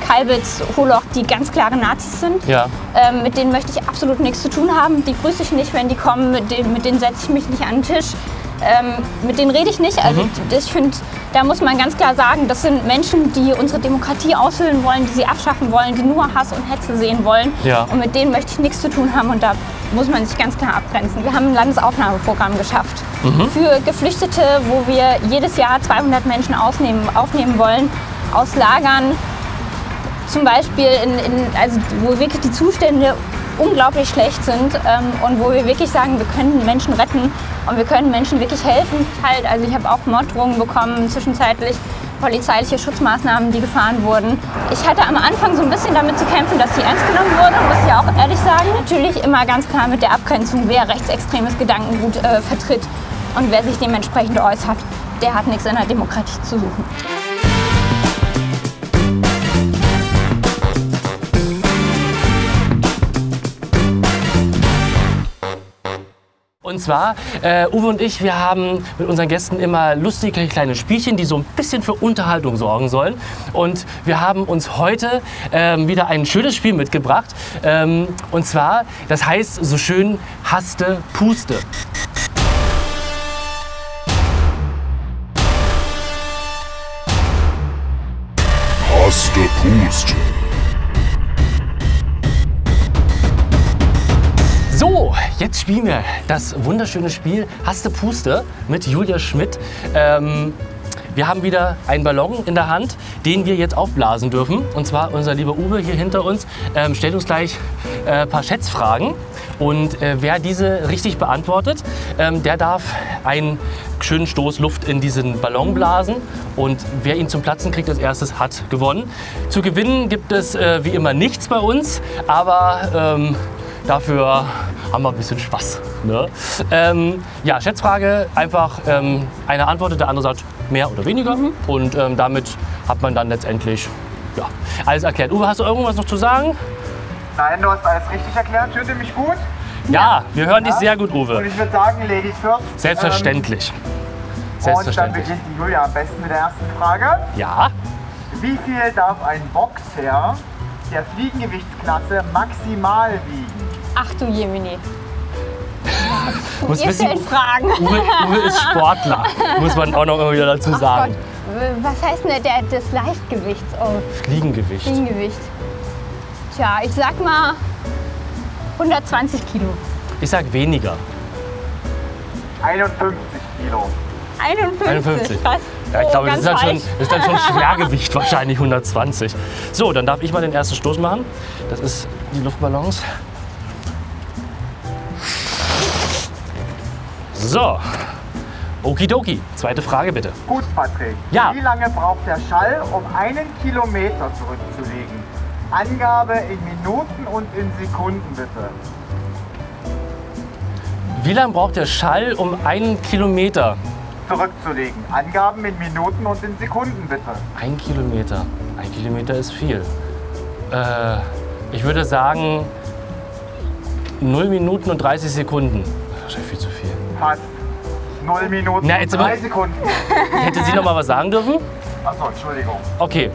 Kalbitz, Holoch, die ganz klare Nazis sind. Ja. Ähm, mit denen möchte ich absolut nichts zu tun haben. Die grüße ich nicht, wenn die kommen. Mit denen, mit denen setze ich mich nicht an den Tisch. Ähm, mit denen rede ich nicht. Also ich finde, da muss man ganz klar sagen, das sind Menschen, die unsere Demokratie aushöhlen wollen, die sie abschaffen wollen, die nur Hass und Hetze sehen wollen. Ja. Und mit denen möchte ich nichts zu tun haben und da muss man sich ganz klar abgrenzen. Wir haben ein Landesaufnahmeprogramm geschafft für Geflüchtete, wo wir jedes Jahr 200 Menschen aufnehmen wollen aus Lagern, zum Beispiel, in, in, also wo wirklich die Zustände unglaublich schlecht sind ähm, und wo wir wirklich sagen, wir können Menschen retten und wir können Menschen wirklich helfen. Halt, also ich habe auch Morddrohungen bekommen, zwischenzeitlich polizeiliche Schutzmaßnahmen, die gefahren wurden. Ich hatte am Anfang so ein bisschen damit zu kämpfen, dass sie ernst genommen wurde, muss ich auch ehrlich sagen. Natürlich immer ganz klar mit der Abgrenzung, wer rechtsextremes Gedankengut äh, vertritt und wer sich dementsprechend äußert, der hat nichts in der Demokratie zu suchen. Zwar, äh, Uwe und ich, wir haben mit unseren Gästen immer lustige kleine Spielchen, die so ein bisschen für Unterhaltung sorgen sollen. Und wir haben uns heute ähm, wieder ein schönes Spiel mitgebracht. Ähm, und zwar, das heißt so schön, Haste, Puste. Haste Pust. Jetzt spielen wir das wunderschöne Spiel Haste Puste mit Julia Schmidt. Ähm, wir haben wieder einen Ballon in der Hand, den wir jetzt aufblasen dürfen. Und zwar unser lieber Uwe hier hinter uns ähm, stellt uns gleich äh, ein paar Schätzfragen. Und äh, wer diese richtig beantwortet, ähm, der darf einen schönen Stoß Luft in diesen Ballon blasen. Und wer ihn zum Platzen kriegt als erstes, hat gewonnen. Zu gewinnen gibt es äh, wie immer nichts bei uns, aber ähm, Dafür haben wir ein bisschen Spaß. Ne? Ähm, ja, Schätzfrage, einfach ähm, einer antwortet, der andere sagt mehr oder weniger. Und ähm, damit hat man dann letztendlich ja, alles erklärt. Uwe, hast du irgendwas noch zu sagen? Nein, du hast alles richtig erklärt. Hört ihr mich gut? Ja, wir hören dich Ja. sehr gut, Und Uwe. ich würde sagen, Ladies first. Selbstverständlich. Ähm, und dann Selbstverständlich. beginnt die Julia am besten mit der ersten Frage. Ja, Wie viel darf ein Boxer der Fliegengewichtsklasse maximal wiegen? Ach du Jemini. muss Ihr wissen, stellt Fragen. Uwe, Uwe ist Sportler, muss man auch noch immer wieder dazu Ach sagen. Gott, was heißt denn der, das Leichtgewicht? Oh, Fliegengewicht. Fliegengewicht. Tja, ich sag mal 120 Kilo. Ich sag weniger. 51 Kilo. 51. 51. Krass. Ja, ich Oh, glaube, das ist, dann schon, das ist dann schon Schwergewicht, wahrscheinlich 120. So, dann darf ich mal den ersten Stoß machen. Das ist die Luftballons. So, okidoki. Zweite Frage bitte. Gut, Patrick. Ja. Wie lange braucht der Schall, um einen Kilometer zurückzulegen? Angabe in Minuten und in Sekunden bitte. Wie lange braucht der Schall, um einen Kilometer? Zurückzulegen. Angaben in Minuten und in Sekunden bitte. Ein Kilometer. Ein Kilometer ist viel. Äh, ich würde sagen 0 Minuten und 30 Sekunden. Wahrscheinlich viel zu viel. Fast 0 Minuten Na, und jetzt aber- 3 Sekunden. Hätte sie noch mal was sagen dürfen? Achso, Entschuldigung. Okay.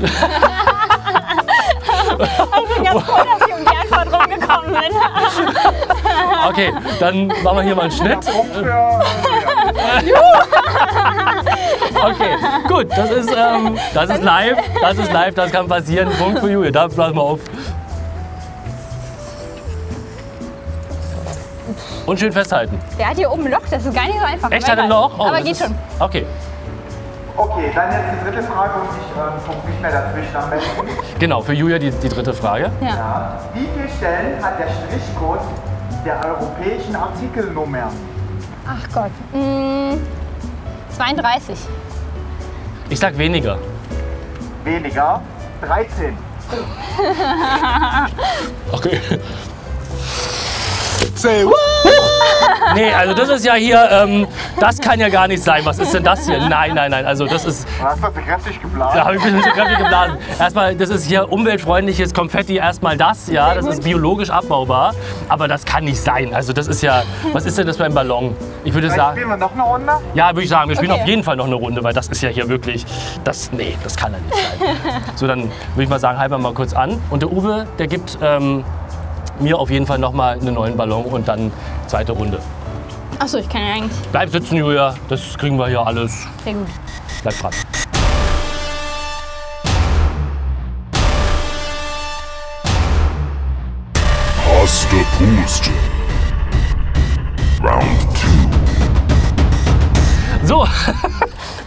Ich bin ganz froh, dass ich um die Antwort rumgekommen bin. Okay, dann machen wir hier mal einen Schnitt. Punkt für Okay, gut, das ist, ähm, das ist live, das ist live, das kann passieren. Punkt für Julia, da blasen wir auf. Und schön festhalten. Der hat hier oben ein Loch, das ist gar nicht so einfach. Echt, hat er noch? Oh, Aber geht ist- schon. Okay, Okay, dann jetzt die dritte Frage und ich ähm, gucke nicht mehr dazwischen am besten. genau, für Julia die, die dritte Frage. Ja. Ja. Wie viele Stellen hat der Strichcode der europäischen Artikelnummer? Ach Gott. Mm, 32. Ich sag weniger. Weniger. 13. Okay. Say what? Nee, also das ist ja hier, ähm, das kann ja gar nicht sein. Was ist denn das hier? Nein, nein, nein. Also das ist, Du hast das so kräftig geblasen. da habe ich ein bisschen kräftig geblasen. Erstmal, das ist hier umweltfreundliches Konfetti. Erstmal das, ja, das ist biologisch abbaubar. Aber das kann nicht sein. Also das ist ja, was ist denn das beim Ballon? Ich würde Vielleicht sagen, spielen wir noch eine Runde. ja, würde ich sagen, wir spielen Okay. auf jeden Fall noch eine Runde, weil das ist ja hier wirklich, das, nee, das kann ja nicht sein. So, dann würde ich mal sagen, halten wir mal kurz an. Und der Uwe, der gibt ähm, mir auf jeden Fall noch mal einen neuen Ballon und dann zweite Runde. Achso, ich kann ja eigentlich. Bleib sitzen, Julia, das kriegen wir hier alles. Sehr gut. Bleib dran. Hast Puste? Round 2. So,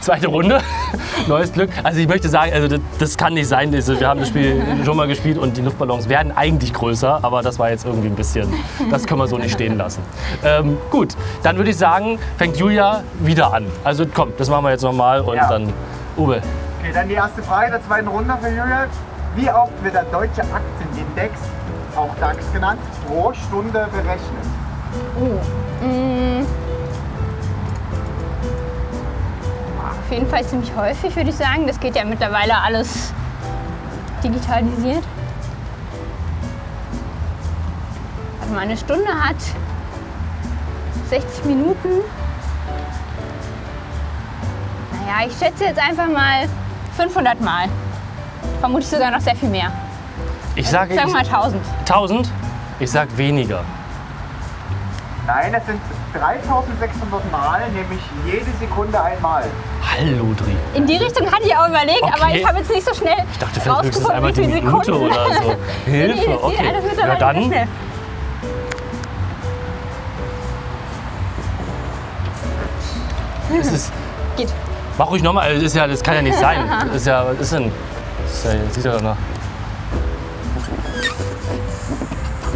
zweite Runde, neues Glück. Also ich möchte sagen, also das, das kann nicht sein. Also wir haben das Spiel schon mal gespielt und die Luftballons werden eigentlich größer, aber das war jetzt irgendwie ein bisschen, das können wir so nicht stehen lassen. Ähm, gut, dann würde ich sagen, fängt Julia wieder an. Also komm, das machen wir jetzt nochmal und Ja. dann Uwe. Okay, dann die erste Frage der zweiten Runde für Julia. Wie oft wird der deutsche Aktienindex, auch DAX genannt, pro Stunde berechnet? Mm. Auf jeden Fall ziemlich häufig, würde ich sagen. Das geht ja mittlerweile alles digitalisiert. Also mal eine Stunde hat 60 Minuten. Naja, ich schätze jetzt einfach mal 500 Mal. Vermutlich sogar noch sehr viel mehr. Ich sage Sagen wir mal ich, 1000. 1000, ich sag weniger. Nein, es sind 3600 Mal, nämlich jede Sekunde einmal. Hallo, Dri. In die Richtung hatte ich auch überlegt, aber Okay. ich habe jetzt nicht so schnell Ich dachte rausgefunden, wie die viele Sekunden. oder so. Nee, nee, Hilfe, okay. alles Ja, dann schnell. ist es Geht. Mach ruhig nochmal, das, ist ja, das kann ja nicht sein. Das ist ja, was ist denn? Das, ist ja, das sieht ja danach.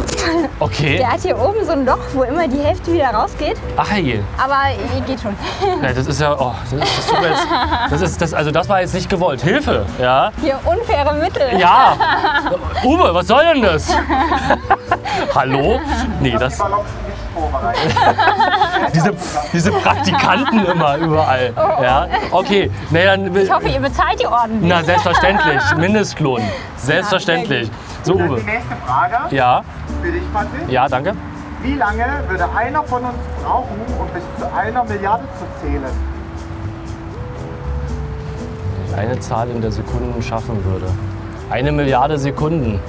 Okay. Der hat hier oben so ein Loch, wo immer die Hälfte wieder rausgeht. Ach hey. Aber ihr geht schon. Ja, das ist ja. Oh, das, das, tut mir jetzt, das, ist, das, also das war jetzt nicht gewollt. Hilfe, ja? Hier unfaire Mittel. Ja. Uwe, was soll denn das? Hallo? Nee, das. Diese, diese Praktikanten immer überall. Ja? Okay. Dann, Ich hoffe, ihr bezahlt die ordentlich. na, selbstverständlich. Mindestlohn. Selbstverständlich. So, Dann die Uwe. nächste Frage Ja, für dich, Patrick. ja, danke. Wie lange würde einer von uns brauchen, um bis zu einer Milliarde zu zählen? eine Zahl in der Sekunde schaffen würde. Eine Milliarde Sekunden.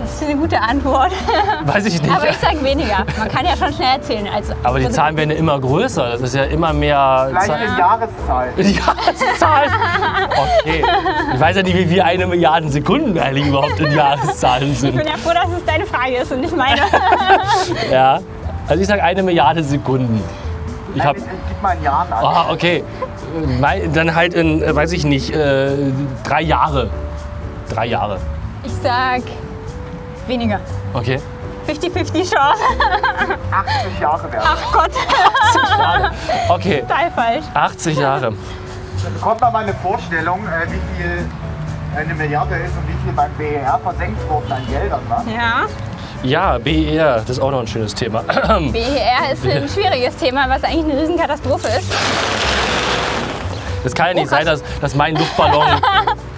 Das ist eine gute Antwort. Weiß ich nicht. Aber ich sage weniger. Man kann ja schon schnell erzählen. Also, Aber die Zahlen werden ja immer größer. Das ist ja immer mehr Vielleicht Zahl- in Jahreszahlen. Jahreszahlen. Okay. Ich weiß ja nicht, wie viel eine Milliarde Sekunden eigentlich überhaupt in Jahreszahlen Ich sind. bin ja froh, dass es deine Frage ist und nicht meine. Ja. Also ich sage eine Milliarde Sekunden. Ich habe. ich, ich gebe mal in Jahren an. Ah, okay. Dann halt in, äh, weiß ich nicht, äh, drei Jahre. Drei Jahre. Ich sag weniger. Okay. 50-50 Chance. 80 Jahre werden. Ach Gott, Okay. total falsch. 80 Jahre. Bekommt man mal eine Vorstellung, äh, wie viel eine Milliarde ist und wie viel beim BER versenkt worden an Geldern. Ne? Ja. Ja, BER, das ist auch noch ein schönes Thema. BER ist ein schwieriges Thema, was eigentlich eine Riesenkatastrophe ist. Es kann ja nicht Oh, sein, dass, dass mein Luftballon.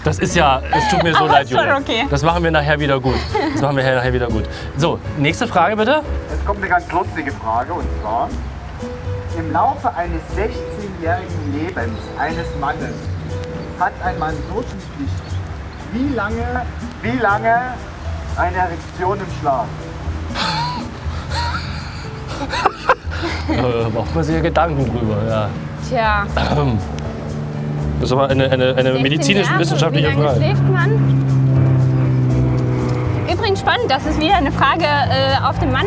Das ist ja, es tut mir so Aber leid, ist schon Julia. okay. Das machen wir nachher wieder gut. Das machen wir nachher wieder gut. So, nächste Frage bitte. Jetzt kommt eine ganz lustige Frage und zwar: Im Laufe eines 16-jährigen Lebens eines Mannes hat ein Mann durchschnittlich wie lange, wie lange eine Erektion im Schlaf? Äh, macht man sich ja Gedanken drüber. Ja. Tja. Das ist aber eine, eine, eine 16 medizinisch-wissenschaftliche Jahre, Wie lange Frage. schläft man? Übrigens spannend, dass es wieder eine Frage äh, auf den Mann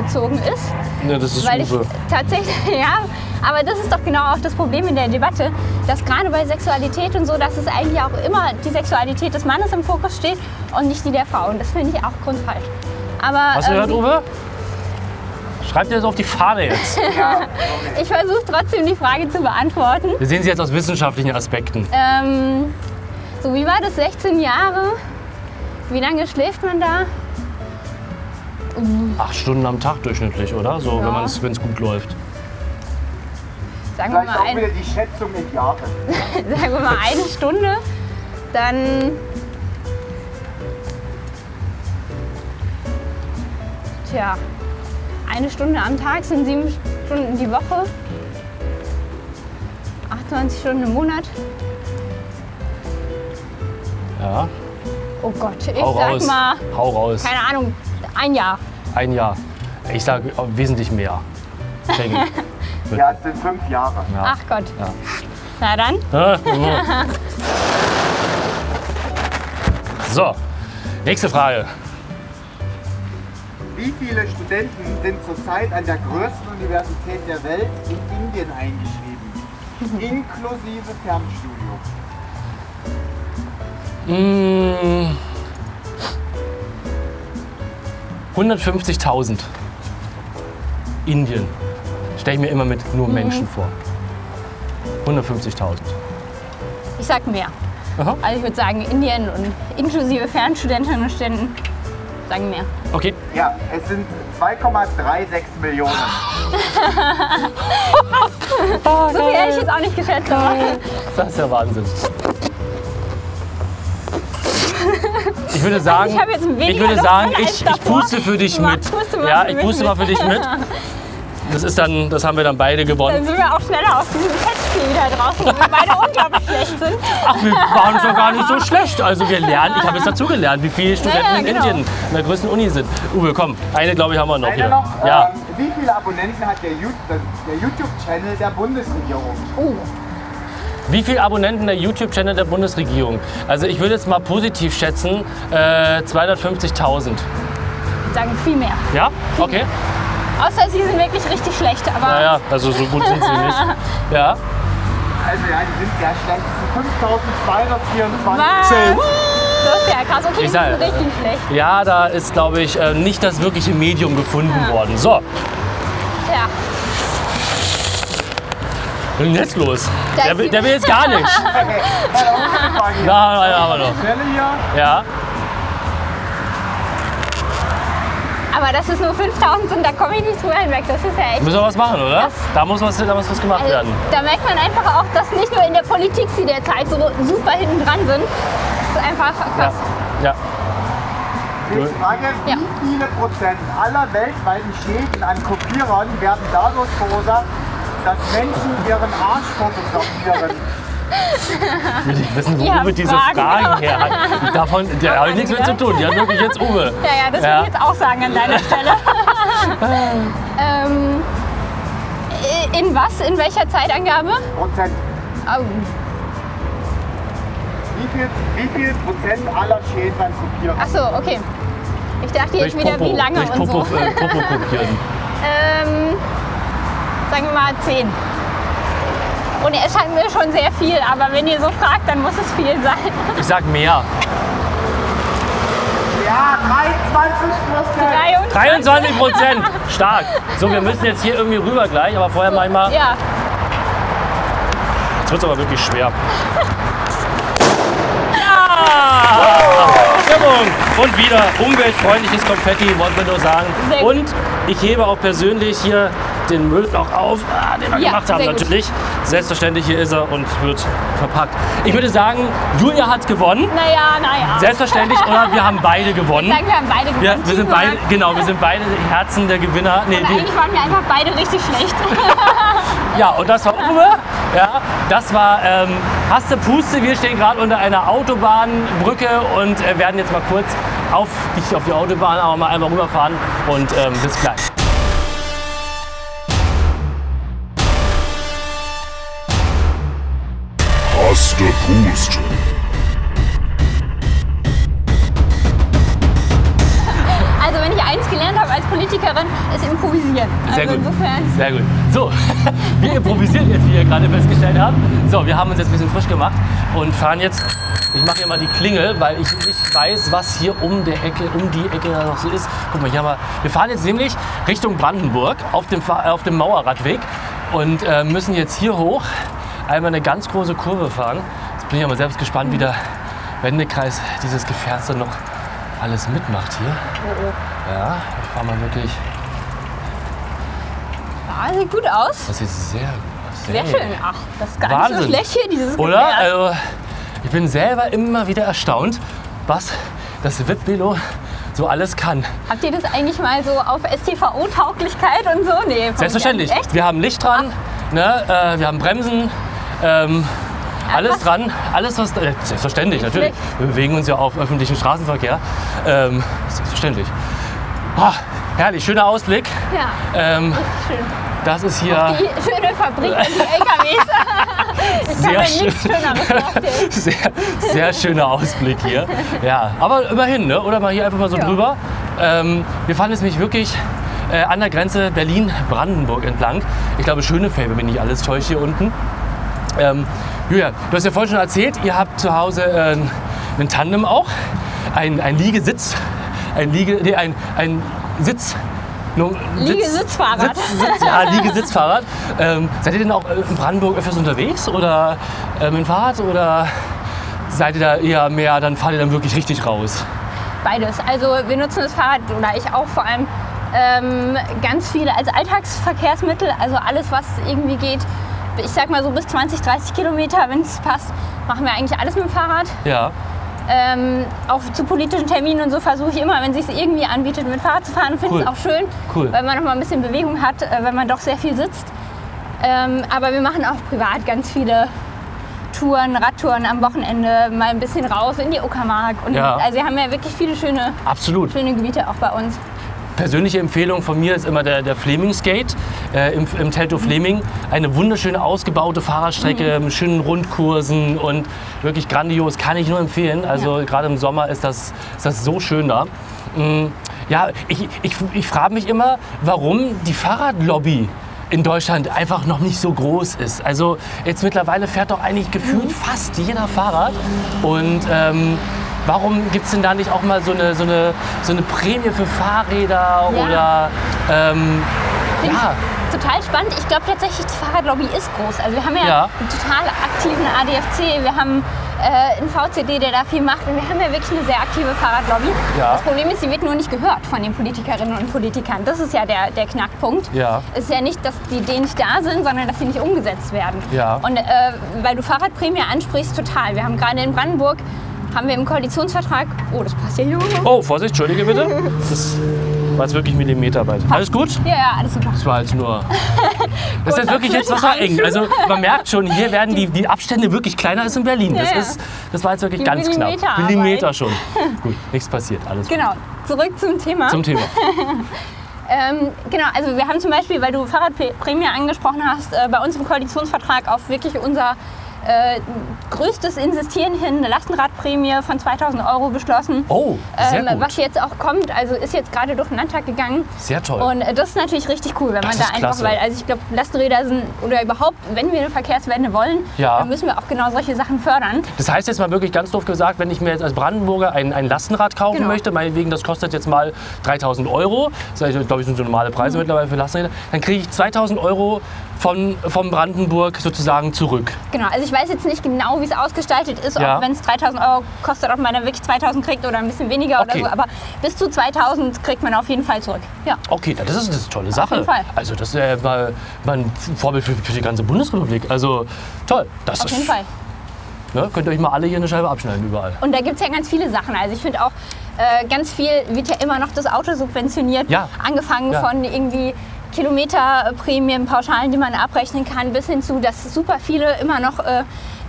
bezogen ist. Ja, das ist Weil ich Uwe. tatsächlich, ja, aber das ist doch genau auch das Problem in der Debatte, dass gerade bei Sexualität und so, dass es eigentlich auch immer die Sexualität des Mannes im Fokus steht und nicht die der Frau. Und das finde ich auch grundfalsch. Aber Hast du gehört, ähm, Uwe? Schreib dir das auf die Fahne jetzt. ich versuche trotzdem die Frage zu beantworten. Wir sehen sie jetzt aus wissenschaftlichen Aspekten. Ähm, so, wie war das? 16 Jahre? Wie lange schläft man da? Acht Stunden am Tag durchschnittlich, oder? So, Ja. wenn es gut läuft. Sagen wir, Vielleicht mal auch wieder ein, die Schätzung in Jahren. sagen wir mal eine Stunde, dann. Tja, eine Stunde am Tag sind sieben Stunden die Woche. 28 Stunden im Monat. Ja, Oh Gott, ich hau sag raus. mal, Hau raus. keine Ahnung, ein Jahr. Ein Jahr. Ich sage wesentlich mehr. Denke ich. Ja, es sind fünf Jahre. Ja. Ach Gott. Ja. Na dann. So, nächste Frage. Wie viele Studenten sind zurzeit an der größten Universität der Welt in Indien eingeschrieben? Inklusive Fernstudium. Mm, 150.000. Indien. Stelle ich mir immer mit nur Mhm. Menschen vor. 150.000. Ich sag mehr. Aha. Also ich würde sagen, Indien und inklusive Fernstudentinnen und Studenten sagen mehr. Okay. Ja, es sind 2,36 Millionen. So viel hätte ich jetzt auch nicht geschätzt. Das ist ja Wahnsinn. Ich würde sagen, ich ich würde sagen, ich, ich puste für dich mit. Ja, ich puste mal für dich mit. Das ist dann, das haben wir dann beide dann gewonnen. sind wir auch schneller auf diesem Fettspiel da draußen, wo wir beide unglaublich schlecht sind. Ach, wir waren schon gar nicht so schlecht. Also wir lernen, ich habe jetzt dazugelernt, wie viele Studenten ja, in genau. Indien in der größten Uni sind. Uwe, komm, eine glaube ich haben wir noch Einer hier. noch, Ja. ähm, wie viele Abonnenten hat der, der YouTube-Channel der Bundesregierung? Oh, Wie viele Abonnenten der YouTube-Channel der Bundesregierung? Also ich würde jetzt mal positiv schätzen, äh, 250.000. sagen viel mehr. Ja? Okay. Außer sie sind wirklich richtig schlecht. Aber Naja, also so gut sind sie nicht. Ja. Also ja, die sind sehr schlecht. Das sind 5224. was? Das ist ja krass. Okay, Ich die sind richtig schlecht. Ja, da ist, glaube ich, äh, nicht das wirkliche Medium gefunden worden. So, Ja. was ist denn jetzt los? Der, will- der will jetzt gar nicht. Okay, dann auch noch eine Frage hier. Na, na, ja, aber. Ja. Dass es nur 5000 sind, da komme ich nicht drüber hinweg. Das ist ja echt. Müssen wir was machen, oder? Das- Da muss was, da muss was gemacht Also, werden. da merkt man einfach auch, dass nicht nur in der Politik sie derzeit so super hinten dran sind. Das ist einfach Ja. krass. ja. Nächste Frage. Ja. Wie viele Prozent aller weltweiten Schäden an Kopierern werden dadurch verursacht, dass Menschen ihren Arsch fotografieren? Ich will nicht wissen, wo Ja, Uwe diese Fragen. Fragen her hat. Davon, der habe ich nichts mit zu tun. Die hat wirklich jetzt Uwe. Ja, ja, das Ja. würde ich jetzt auch sagen an deiner Stelle. ähm, in was? In welcher Zeitangabe? Prozent. Oh, Wie viel, wie viel Prozent aller Schäden beim Kopieren? ach so, okay. Ich dachte jetzt wieder, wie lange durch und Popo, so. äh, Popo kopieren. Ähm, sagen wir mal 10. Und es scheint mir schon sehr viel, aber wenn ihr so fragt, dann muss es viel sein. Ich sag mehr. Ja, 23 Prozent. 23 Prozent. Stark. So, wir müssen jetzt hier irgendwie rüber gleich, aber vorher mach ich mal. Ja, Jetzt wird es aber wirklich schwer. Ja! Stimmung! Und wieder umweltfreundliches Konfetti, wollten wir nur sagen. Und ich hebe auch persönlich hier den Müll noch auf, ah, den wir Ja, gemacht haben sehr gut. natürlich. Selbstverständlich, hier ist er und wird verpackt. Ich würde sagen, Julia hat gewonnen. naja, naja. Selbstverständlich, oder wir haben beide gewonnen. Sagen wir haben beide gewonnen. Wir, wir sind beide, genau, wir sind beide Herzen der Gewinner. Nee, die, eigentlich waren wir einfach beide richtig schlecht. ja, und das war Uwe. Ja, das war ähm, Haste Puste. Wir stehen gerade unter einer Autobahnbrücke und äh, werden jetzt mal kurz auf, nicht auf die Autobahn, aber mal einmal rüberfahren. Und ähm, bis gleich. Haste Puste. Also wenn ich eins gelernt habe als Politikerin, ist improvisieren. Sehr also gut. insofern. Sehr gut. So, wir improvisieren jetzt, wie ihr gerade festgestellt habt. So, wir haben uns jetzt ein bisschen frisch gemacht und fahren jetzt. Ich mache hier mal die Klingel, weil ich nicht weiß, was hier um der Ecke, um die Ecke da noch so ist. Guck mal, hier haben wir. Wir fahren jetzt nämlich Richtung Brandenburg auf dem, auf dem Mauerradweg und äh, müssen jetzt hier hoch einmal eine ganz große Kurve fahren. Jetzt bin ich aber selbst gespannt, wie der Wendekreis dieses Gefährts dann noch alles mitmacht hier. Ja, ich fahr mal wirklich. Ja, sieht gut aus. Das sieht sehr gut aus. Sehr schön. Ach, das ist gar nicht so Wahnsinn. schlecht hier, dieses Oder? Gefährt. Also, ich bin selber immer wieder erstaunt, was das VIP-Velo so alles kann. Habt ihr das eigentlich mal so auf STVO-Tauglichkeit und so? Nee, Selbstverständlich. Wir haben Licht dran, ne, äh, wir haben Bremsen, ähm, alles was- dran, alles was. Äh, selbstverständlich, natürlich. Wir bewegen uns ja auf öffentlichen Straßenverkehr. Ähm, selbstverständlich. Ah, herrlich, schöner Ausblick. Ja, Ähm, schön. das ist hier Die schöne Fabrik und die LKWs. ich Sehr schön. nichts Schöneres vorstellen. sehr, sehr schöner Ausblick hier. Ja, aber immerhin, ne? oder mal hier einfach mal so Ja. drüber. Ähm, wir fahren jetzt nämlich wirklich äh, an der Grenze Berlin-Brandenburg entlang. Ich glaube, Schönefeld, wenn mich nicht alles täuscht hier unten. Ähm, Julia, du hast ja vorhin schon erzählt, ihr habt zu Hause äh, einen Tandem auch, ein, ein Liegesitz, ein, Liege, nee, ein, ein Sitz. Sitz- Liegesitzfahrrad. Sitz, Sitz, ja, Liegesitzfahrrad. Ähm, seid ihr denn auch in Brandenburg öfters unterwegs oder äh, mit dem Fahrrad oder seid ihr da eher mehr, dann fahrt ihr dann wirklich richtig raus? Beides. Also wir nutzen das Fahrrad, oder ich auch vor allem, ähm, ganz viele als Alltagsverkehrsmittel. Also alles, was irgendwie geht. Ich sag mal so bis 20, 30 Kilometer, wenn es passt, machen wir eigentlich alles mit dem Fahrrad. Ja, Ähm, auch zu politischen Terminen und so versuche ich immer, wenn es sich irgendwie anbietet, mit Fahrrad zu fahren. Finde Cool. es auch schön, Cool. weil man noch mal ein bisschen Bewegung hat, äh, wenn man doch sehr viel sitzt. Ähm, aber wir machen auch privat ganz viele Touren, Radtouren am Wochenende, mal ein bisschen raus in die Uckermark. Und Ja. Also wir haben ja wirklich viele schöne, absolut. schöne Gebiete auch bei uns. Persönliche Empfehlung von mir ist immer der, der Fleming-Skate äh, im, im Teltow Fleming. Eine wunderschöne ausgebaute Fahrradstrecke mit schönen Rundkursen und wirklich grandios, kann ich nur empfehlen. Also gerade im Sommer ist das, ist das so schön da. Mm, Ja, ich, ich, ich frage mich immer, warum die Fahrradlobby in Deutschland einfach noch nicht so groß ist. Also jetzt mittlerweile fährt doch eigentlich gefühlt fast jeder Fahrrad. Und ähm, warum gibt es denn da nicht auch mal so eine, so eine, so eine Prämie für Fahrräder Ja. oder ähm, ja, Total spannend. Ich glaube tatsächlich, die Fahrradlobby ist groß. Also wir haben ja, Ja. einen total aktiven ADFC, wir haben äh, einen VCD, der da viel macht und wir haben ja wirklich eine sehr aktive Fahrradlobby. Ja. Das Problem ist, sie wird nur nicht gehört von den Politikerinnen und Politikern. Das ist ja der, der Knackpunkt. Ja. Es ist ja nicht, dass die Ideen nicht da sind, sondern dass sie nicht umgesetzt werden. Ja. Und äh, weil du Fahrradprämie ansprichst, total. Wir haben gerade in Brandenburg haben wir im Koalitionsvertrag, oh, das passt ja hier. Oh, Vorsicht, entschuldige bitte. Das war jetzt wirklich Millimeterarbeit. Alles gut? Ja, ja, alles super. Das war jetzt nur. Das ist jetzt wirklich jetzt was war eng. Also man merkt schon, hier werden die, die Abstände wirklich kleiner als in Berlin. Das, Ja, ja. ist, das war jetzt wirklich Die ganz knapp. Millimeter schon. Gut, nichts passiert. Alles gut. Genau, zurück zum Thema. Zum Thema. Ähm, genau, also wir haben zum Beispiel, weil du Fahrradprämie angesprochen hast, äh, bei uns im Koalitionsvertrag auf wirklich unser äh, größtes Insistieren hin eine Lastenradprämie von 2000 Euro beschlossen. Oh, sehr Ähm, gut. was jetzt auch kommt, also ist jetzt gerade durch den Landtag gegangen. Sehr toll. Und das ist natürlich richtig cool, wenn Das man da einfach, klasse. weil, also ich glaube, Lastenräder sind, oder überhaupt, wenn wir eine Verkehrswende wollen, Ja. dann müssen wir auch genau solche Sachen fördern. Das heißt jetzt mal wirklich ganz doof gesagt, wenn ich mir jetzt als Brandenburger ein, ein Lastenrad kaufen Genau. möchte, meinetwegen das kostet jetzt mal 3000 Euro, das ist, glaube ich sind so normale Preise Mhm. mittlerweile für Lastenräder, dann kriege ich 2000 Euro von, vom Brandenburg sozusagen zurück. Genau, also ich weiß jetzt nicht genau, wie es ausgestaltet ist, Ja. ob wenn es 3000 Euro kostet, ob man dann wirklich 2000 kriegt oder ein bisschen weniger Okay. oder so, aber bis zu 2000 kriegt man auf jeden Fall zurück. Ja. Okay, das ist, das ist eine tolle Sache. jeden Fall. Also das wäre mal, mal ein Vorbild für, für die ganze Bundesrepublik. Also toll. Das Auf ist, jeden Fall. Ne, könnt ihr euch mal alle hier eine Scheibe abschneiden überall. Und da gibt es ja ganz viele Sachen. Also ich finde auch, äh, ganz viel wird ja immer noch das Auto subventioniert. Ja. Angefangen Ja. von irgendwie Kilometerprämien, Pauschalen, die man abrechnen kann, bis hin zu, dass super viele immer noch äh,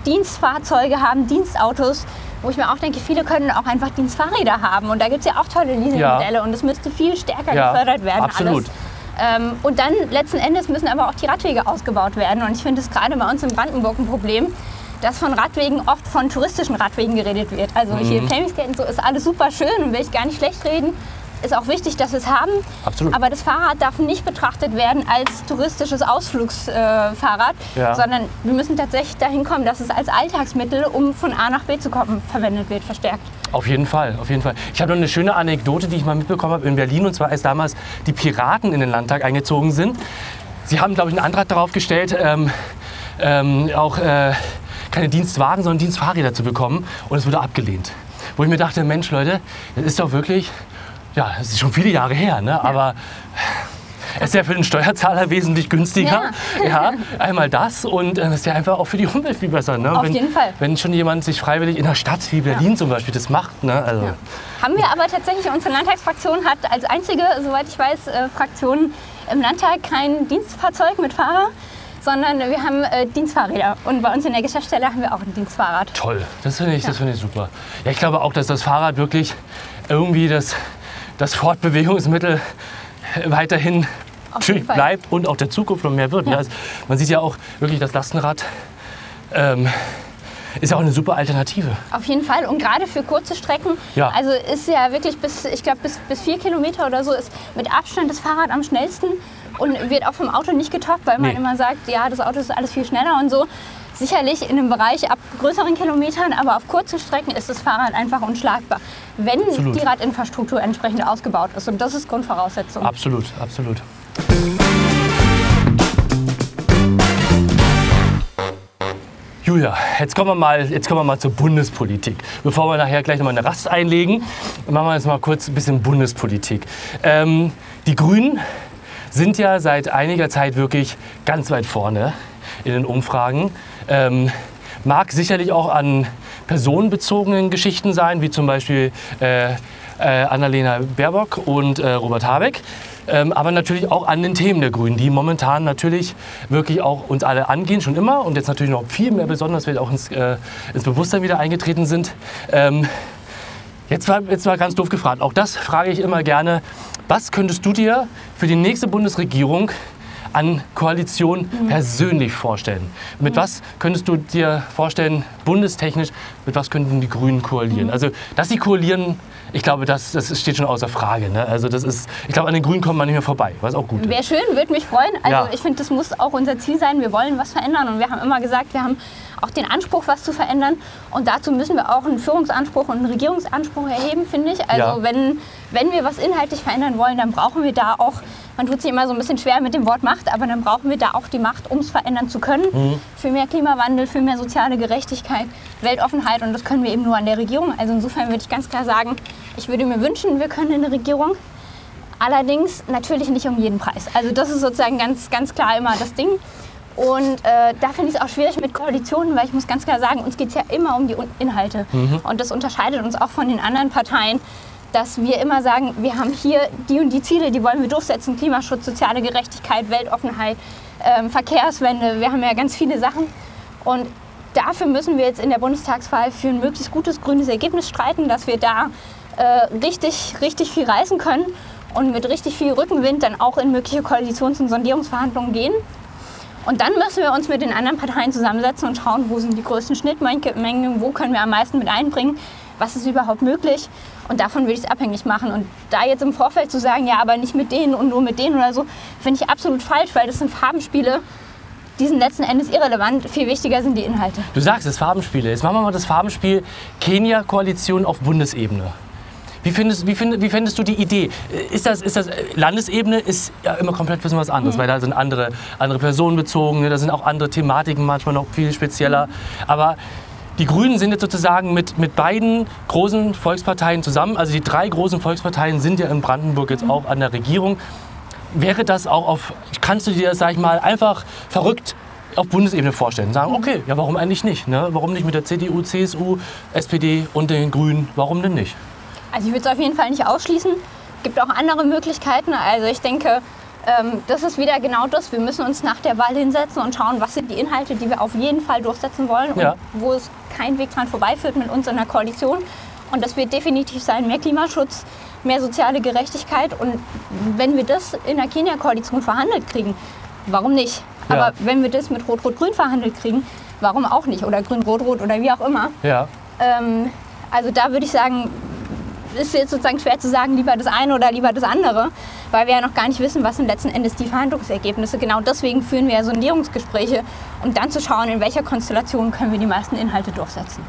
Dienstfahrzeuge haben, Dienstautos, wo ich mir auch denke, viele können auch einfach Dienstfahrräder haben. Und da gibt es ja auch tolle Leasingmodelle und das müsste viel stärker Ja, gefördert werden. absolut. Ähm, und dann letzten Endes müssen aber auch die Radwege ausgebaut werden. Und ich finde es gerade bei uns in Brandenburg ein Problem, dass von Radwegen oft von touristischen Radwegen geredet wird. Also Mhm. hier Flamingskate und so ist alles super schön und will ich gar nicht schlecht reden. Ist auch wichtig, dass wir es haben. Absolut. Aber das Fahrrad darf nicht betrachtet werden als touristisches Ausflugsfahrrad, äh, Ja. sondern wir müssen tatsächlich dahin kommen, dass es als Alltagsmittel, um von A nach B zu kommen, verwendet wird, verstärkt. Auf jeden Fall, auf jeden Fall. Ich habe noch eine schöne Anekdote, die ich mal mitbekommen habe in Berlin. Und zwar, als damals die Piraten in den Landtag eingezogen sind. Sie haben, glaube ich, einen Antrag darauf gestellt, ähm, ähm, auch äh, keine Dienstwagen, sondern Dienstfahrräder zu bekommen. Und es wurde abgelehnt. wo ich mir dachte, Mensch Leute, das ist doch wirklich, ja, das ist schon viele Jahre her, ne? aber es ist ja für den Steuerzahler wesentlich günstiger. Ja. einmal das und es ist ja einfach auch für die Umwelt viel besser. Ne? Auf wenn, jeden Fall. Wenn schon jemand sich freiwillig in einer Stadt wie Berlin zum Beispiel das macht. Ne? Also, Haben wir aber tatsächlich, unsere Landtagsfraktion hat als einzige, soweit ich weiß, äh, Fraktion im Landtag kein Dienstfahrzeug mit Fahrer, sondern wir haben äh, Dienstfahrräder. Und bei uns in der Geschäftsstelle haben wir auch ein Dienstfahrrad. Toll, das finde ich, das finde ich super. Ja, ich glaube auch, dass das Fahrrad wirklich irgendwie das, das Fortbewegungsmittel weiterhin bleibt und auch der Zukunft noch mehr wird. Ja. Also man sieht ja auch wirklich, das Lastenrad ähm, ist ja auch eine super Alternative. Auf jeden Fall und gerade für kurze Strecken. Ja. Also ist ja wirklich bis, ich glaube, bis, bis vier Kilometer oder so ist mit Abstand das Fahrrad am schnellsten und wird auch vom Auto nicht getoppt, weil man Nee. immer sagt, ja, das Auto ist alles viel schneller und so. Sicherlich in einem Bereich ab größeren Kilometern, aber auf kurzen Strecken ist das Fahrrad einfach unschlagbar, wenn Absolut. die Radinfrastruktur entsprechend ausgebaut ist. Und das ist Grundvoraussetzung. Absolut, absolut. Julia, jetzt kommen, wir mal, jetzt kommen wir mal zur Bundespolitik. Bevor wir nachher gleich nochmal eine Rast einlegen, machen wir jetzt mal kurz ein bisschen Bundespolitik. Ähm, die Grünen sind ja seit einiger Zeit wirklich ganz weit vorne in den Umfragen. Ähm, mag sicherlich auch an personenbezogenen Geschichten sein, wie zum Beispiel äh, äh, Annalena Baerbock und äh, Robert Habeck. Ähm, aber natürlich auch an den Themen der Grünen, die momentan natürlich wirklich auch uns alle angehen, schon immer und jetzt natürlich noch viel mehr besonders, weil auch ins, äh, ins Bewusstsein wieder eingetreten sind. Ähm, Jetzt war, jetzt war ganz doof gefragt. Auch das frage ich immer gerne. Was könntest du dir für die nächste Bundesregierung an Koalition persönlich vorstellen? Mit was könntest du dir vorstellen, bundestechnisch, mit was könnten die Grünen koalieren? Also, dass sie koalieren, ich glaube, das, das steht schon außer Frage. Ne? Also, das ist, ich glaube, an den Grünen kommt man nicht mehr vorbei, was auch gut ist. Wäre schön, würde mich freuen. Also Ja. ich finde, das muss auch unser Ziel sein. Wir wollen was verändern und wir haben immer gesagt, wir haben auch den Anspruch, was zu verändern. Und dazu müssen wir auch einen Führungsanspruch und einen Regierungsanspruch erheben, finde ich. Also Ja. wenn, wenn wir was inhaltlich verändern wollen, dann brauchen wir da auch, man tut sich immer so ein bisschen schwer mit dem Wort Macht, aber dann brauchen wir da auch die Macht, um es verändern zu können. Mhm. Für mehr Klimawandel, für mehr soziale Gerechtigkeit, Weltoffenheit und das können wir eben nur an der Regierung. Also insofern würde ich ganz klar sagen, ich würde mir wünschen, wir können in der Regierung. Allerdings natürlich nicht um jeden Preis. Also das ist sozusagen ganz, ganz klar immer das Ding. Und äh, da finde ich es auch schwierig mit Koalitionen, weil ich muss ganz klar sagen, uns geht es ja immer um die Inhalte. Und das unterscheidet uns auch von den anderen Parteien, dass wir immer sagen, wir haben hier die und die Ziele, die wollen wir durchsetzen. Klimaschutz, soziale Gerechtigkeit, Weltoffenheit, ähm, Verkehrswende. Wir haben ja ganz viele Sachen. Und dafür müssen wir jetzt in der Bundestagswahl für ein möglichst gutes grünes Ergebnis streiten, dass wir da äh, richtig, richtig viel reißen können und mit richtig viel Rückenwind dann auch in mögliche Koalitions- und Sondierungsverhandlungen gehen. Und dann müssen wir uns mit den anderen Parteien zusammensetzen und schauen, wo sind die größten Schnittmengen, wo können wir am meisten mit einbringen, was ist überhaupt möglich. Und davon würde ich es abhängig machen. Und da jetzt im Vorfeld zu sagen, ja, aber nicht mit denen und nur mit denen oder so, finde ich absolut falsch, weil das sind Farbenspiele, die sind letzten Endes irrelevant. Viel wichtiger sind die Inhalte. Du sagst es, Farbenspiele. Jetzt machen wir mal das Farbenspiel Kenia-Koalition auf Bundesebene. Wie findest, wie, find, wie findest du die Idee? Ist das, ist das Landesebene ist ja immer komplett ein bisschen was anderes, weil da sind andere, andere Personen bezogen, ne, da sind auch andere Thematiken manchmal noch viel spezieller. Aber die Grünen sind jetzt sozusagen mit, mit beiden großen Volksparteien zusammen. Also die drei großen Volksparteien sind ja in Brandenburg jetzt auch an der Regierung. Wäre das auch auf, kannst du dir das, sag ich mal, einfach verrückt auf Bundesebene vorstellen? Sagen, okay, ja, warum eigentlich nicht? Ne? Warum nicht mit der CDU, CSU, SPD und den Grünen? Warum denn nicht? Also ich würde es auf jeden Fall nicht ausschließen. Es gibt auch andere Möglichkeiten. Also ich denke, ähm, das ist wieder genau das. Wir müssen uns nach der Wahl hinsetzen und schauen, was sind die Inhalte, die wir auf jeden Fall durchsetzen wollen Ja. und wo es kein Weg dran vorbeiführt mit uns in der Koalition. Und das wird definitiv sein, mehr Klimaschutz, mehr soziale Gerechtigkeit. Und wenn wir das in der Kenia-Koalition verhandelt kriegen, warum nicht? Ja. Aber wenn wir das mit Rot-Rot-Grün verhandelt kriegen, warum auch nicht? Oder Grün-Rot-Rot oder wie auch immer. Ja. Ähm, also da würde ich sagen, ist jetzt sozusagen schwer zu sagen, lieber das eine oder lieber das andere, weil wir ja noch gar nicht wissen, was sind letzten Endes die Verhandlungsergebnisse. Genau deswegen führen wir ja Sondierungsgespräche, um dann zu schauen, in welcher Konstellation können wir die meisten Inhalte durchsetzen.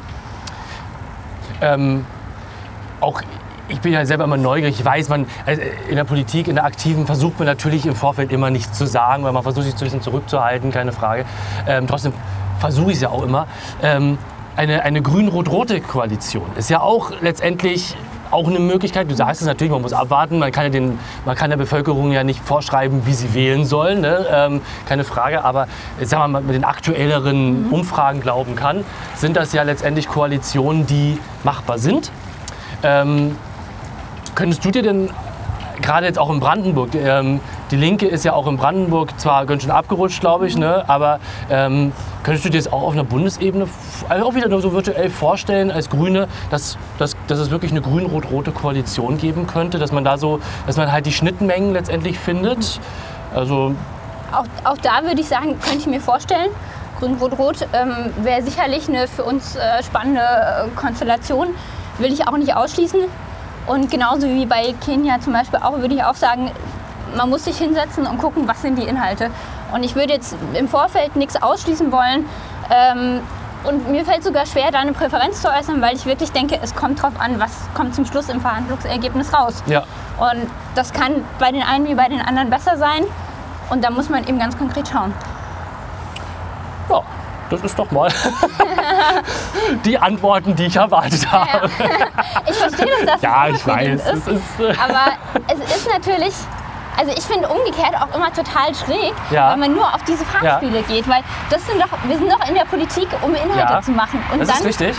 Ähm, auch ich bin ja selber immer neugierig. Ich weiß, man also in der Politik, in der Aktiven versucht man natürlich im Vorfeld immer nichts zu sagen, weil man versucht sich ein bisschen zurückzuhalten, keine Frage. Ähm, trotzdem versuche ich es ja auch immer. Ähm, eine, eine grün-rot-rote Koalition. Ist ja auch letztendlich auch eine Möglichkeit. Du sagst es natürlich, man muss abwarten. Man kann, ja den, man kann der Bevölkerung ja nicht vorschreiben, wie sie wählen sollen. Ne? Ähm, keine Frage. Aber äh, sagen mal, mit den aktuelleren Umfragen glauben kann, sind das ja letztendlich Koalitionen, die machbar sind. Ähm, könntest du dir denn gerade jetzt auch in Brandenburg, ähm, die Linke ist ja auch in Brandenburg zwar ganz schön abgerutscht, glaube ich, ne? aber ähm, könntest du dir das auch auf einer Bundesebene also auch wieder nur so virtuell vorstellen als Grüne, dass, dass, dass es wirklich eine grün-rot-rote Koalition geben könnte, dass man da so, dass man halt die Schnittmengen letztendlich findet? Also Auch, auch da würde ich sagen, könnte ich mir vorstellen, Grün-Rot-Rot ähm, wäre sicherlich eine für uns äh, spannende äh, Konstellation. Will ich auch nicht ausschließen. Und genauso wie bei Kenia zum Beispiel auch, würde ich auch sagen, man muss sich hinsetzen und gucken, was sind die Inhalte. Und ich würde jetzt im Vorfeld nichts ausschließen wollen. Ähm, und mir fällt sogar schwer, da eine Präferenz zu äußern, weil ich wirklich denke, es kommt drauf an, was kommt zum Schluss im Verhandlungsergebnis raus. ja, Und das kann bei den einen wie bei den anderen besser sein. Und da muss man eben ganz konkret schauen. ja, das ist doch mal die Antworten, die ich erwartet habe. Ich verstehe das, dass Ja, es ich weiß. ist, äh, ist. Aber es ist natürlich, also ich finde umgekehrt auch immer total schräg, Ja. wenn man nur auf diese Farbspiele geht. Weil das sind doch, wir sind doch in der Politik, um Inhalte Ja, zu machen. Und das dann ist richtig.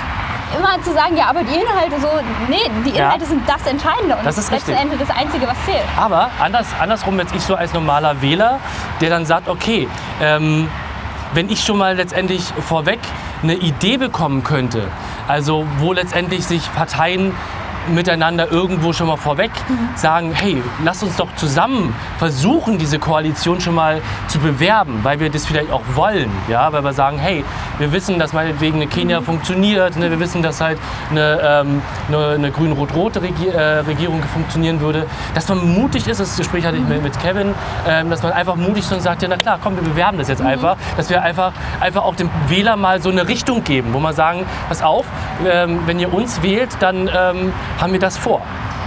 immer zu sagen, ja, aber die Inhalte so, nee, die Ja. Inhalte sind das Entscheidende. Und Das ist letzten. Endes das Einzige, was zählt. Aber anders, andersrum jetzt ich so als normaler Wähler, der dann sagt, okay, ähm, wenn ich schon mal letztendlich vorweg eine Idee bekommen könnte, also wo letztendlich sich Parteien miteinander irgendwo schon mal vorweg sagen, hey, lass uns doch zusammen versuchen, diese Koalition schon mal zu bewerben, weil wir das vielleicht auch wollen, ja, weil wir sagen, hey, wir wissen, dass meinetwegen eine Kenia funktioniert, ne? wir wissen, dass halt eine, ähm, eine, eine grün-rot-rote Regier äh, Regierung funktionieren würde, dass man mutig ist, das Gespräch hatte ich mit, mit Kevin, ähm, dass man einfach mutig ist und sagt, ja na klar, komm, wir bewerben das jetzt einfach, dass wir einfach, einfach auch dem Wähler mal so eine Richtung geben, wo man sagen, pass auf, ähm, wenn ihr uns wählt, dann ähm, haben wir das vor.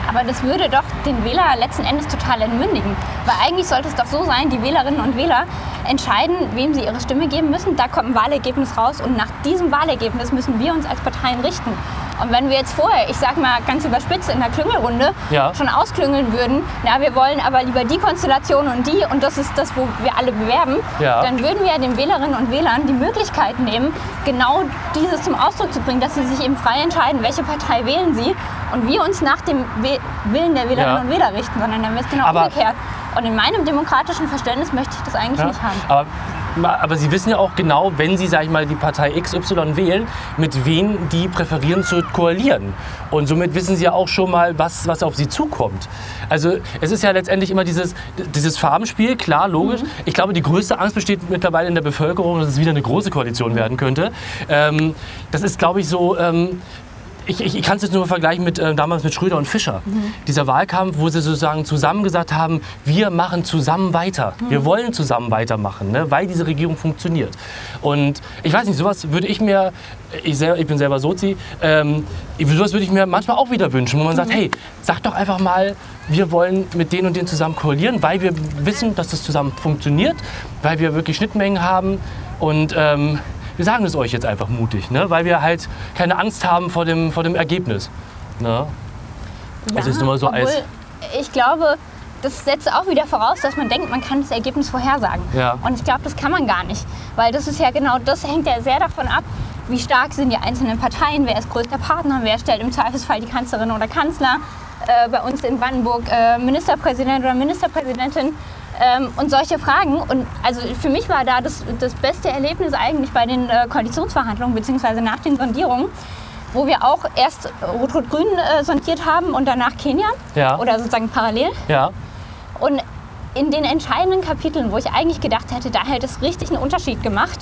Aber das würde doch den Wähler letzten Endes total entmündigen. Weil eigentlich sollte es doch so sein, die Wählerinnen und Wähler entscheiden, wem sie ihre Stimme geben müssen. Da kommt ein Wahlergebnis raus und nach diesem Wahlergebnis müssen wir uns als Parteien richten. Und wenn wir jetzt vorher, ich sag mal ganz überspitzt in der Klüngelrunde, Ja. schon ausklüngeln würden, na, wir wollen aber lieber die Konstellation und die und das ist das, wo wir alle bewerben, Ja. dann würden wir den Wählerinnen und Wählern die Möglichkeit nehmen, genau dieses zum Ausdruck zu bringen, dass sie sich eben frei entscheiden, welche Partei wählen sie und wir uns nach dem We Willen der Wählerinnen Ja. und Wähler richten, sondern dann wäre es genau Aber- umgekehrt. Und in meinem demokratischen Verständnis möchte ich das eigentlich nicht haben. Aber, Sie wissen ja auch genau, wenn Sie, sag ich mal, die Partei XY wählen, mit wem die präferieren zu koalieren. Und somit wissen Sie ja auch schon mal, was, was auf Sie zukommt. Also es ist ja letztendlich immer dieses, dieses Farbenspiel, klar, logisch. Ich glaube, die größte Angst besteht mittlerweile in der Bevölkerung, dass es wieder eine große Koalition werden könnte. Ähm, das ist, glaube ich, so... Ähm, ich, ich, ich kann es jetzt nur vergleichen mit äh, damals mit Schröder und Fischer. Dieser Wahlkampf, wo sie sozusagen zusammen gesagt haben, wir machen zusammen weiter. Wir wollen zusammen weitermachen, ne, weil diese Regierung funktioniert. Und ich weiß nicht, sowas würde ich mir, ich, selber, ich bin selber Sozi, ähm, sowas würde ich mir manchmal auch wieder wünschen, wo man sagt, hey, sag doch einfach mal, wir wollen mit denen und denen zusammen koalieren, weil wir wissen, dass das zusammen funktioniert, weil wir wirklich Schnittmengen haben und ähm, wir sagen es euch jetzt einfach mutig, ne? weil wir halt keine Angst haben vor dem, vor dem Ergebnis. Ne? Also ist nur mal so obwohl als- ich glaube, das setzt auch wieder voraus, dass man denkt, man kann das Ergebnis vorhersagen. Ja. Und ich glaube, das kann man gar nicht. Weil das ist ja genau, das hängt ja sehr davon ab, wie stark sind die einzelnen Parteien, wer ist größter Partner, wer stellt im Zweifelsfall die Kanzlerin oder Kanzler. Äh, bei uns in Brandenburg äh, Ministerpräsident oder Ministerpräsidentin. Ähm, und solche Fragen. Und also für mich war da das, das beste Erlebnis eigentlich bei den äh, Koalitionsverhandlungen beziehungsweise nach den Sondierungen, wo wir auch erst Rot-Rot-Grün äh, sondiert haben und danach Kenia. Ja. Oder sozusagen parallel. Ja, Und in den entscheidenden Kapiteln, wo ich eigentlich gedacht hätte, da hätte es richtig einen Unterschied gemacht,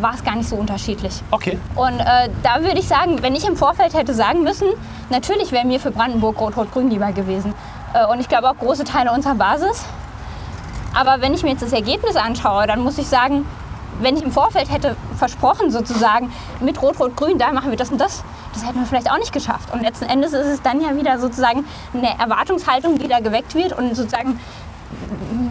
war es gar nicht so unterschiedlich. okay. Und äh, da würde ich sagen, wenn ich im Vorfeld hätte sagen müssen, natürlich wäre mir für Brandenburg Rot-Rot-Grün lieber gewesen. Äh, und ich glaube auch große Teile unserer Basis. Aber wenn ich mir jetzt das Ergebnis anschaue, dann muss ich sagen, wenn ich im Vorfeld hätte versprochen sozusagen, mit Rot-Rot-Grün, da machen wir das und das, das hätten wir vielleicht auch nicht geschafft. Und letzten Endes ist es dann ja wieder sozusagen eine Erwartungshaltung, die da geweckt wird und sozusagen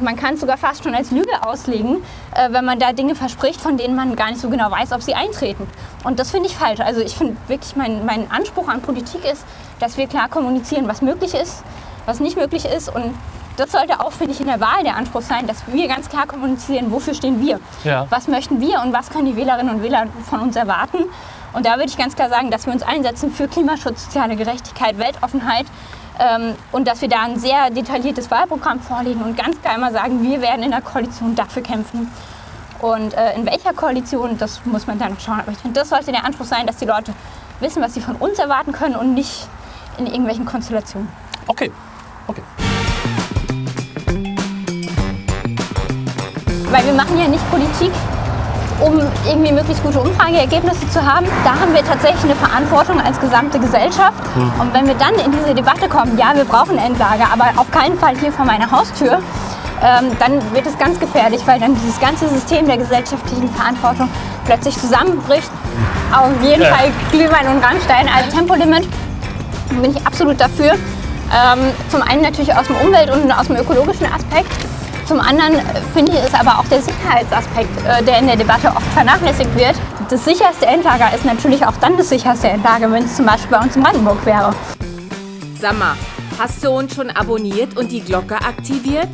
man kann es sogar fast schon als Lüge auslegen, äh, wenn man da Dinge verspricht, von denen man gar nicht so genau weiß, ob sie eintreten. Und das finde ich falsch. Also ich finde wirklich, mein, mein Anspruch an Politik ist, dass wir klar kommunizieren, was möglich ist, was nicht möglich ist. Und das sollte auch, finde ich, in der Wahl der Anspruch sein, dass wir ganz klar kommunizieren, wofür stehen wir. Ja. Was möchten wir und was können die Wählerinnen und Wähler von uns erwarten. Und da würde ich ganz klar sagen, dass wir uns einsetzen für Klimaschutz, soziale Gerechtigkeit, Weltoffenheit ähm, und dass wir da ein sehr detailliertes Wahlprogramm vorlegen und ganz klar immer sagen, wir werden in der Koalition dafür kämpfen. Und äh, in welcher Koalition, das muss man dann schauen. Aber ich finde, das sollte der Anspruch sein, dass die Leute wissen, was sie von uns erwarten können und nicht in irgendwelchen Konstellationen. Okay. Okay. Weil wir machen ja nicht Politik, um irgendwie möglichst gute Umfrageergebnisse zu haben. Da haben wir tatsächlich eine Verantwortung als gesamte Gesellschaft. Und wenn wir dann in diese Debatte kommen, ja, wir brauchen Endlager, aber auf keinen Fall hier vor meiner Haustür, ähm, dann wird es ganz gefährlich, weil dann dieses ganze System der gesellschaftlichen Verantwortung plötzlich zusammenbricht. Auf jeden Ja. Fall Glühwein und Rammstein als Tempolimit bin ich absolut dafür. Ähm, zum einen natürlich aus dem Umwelt- und aus dem ökologischen Aspekt. Zum anderen äh, finde ich es aber auch der Sicherheitsaspekt, äh, der in der Debatte oft vernachlässigt wird. Das sicherste Endlager ist natürlich auch dann das sicherste Endlager, wenn es zum Beispiel bei uns in Brandenburg wäre. Sag mal, hast du uns schon abonniert und die Glocke aktiviert?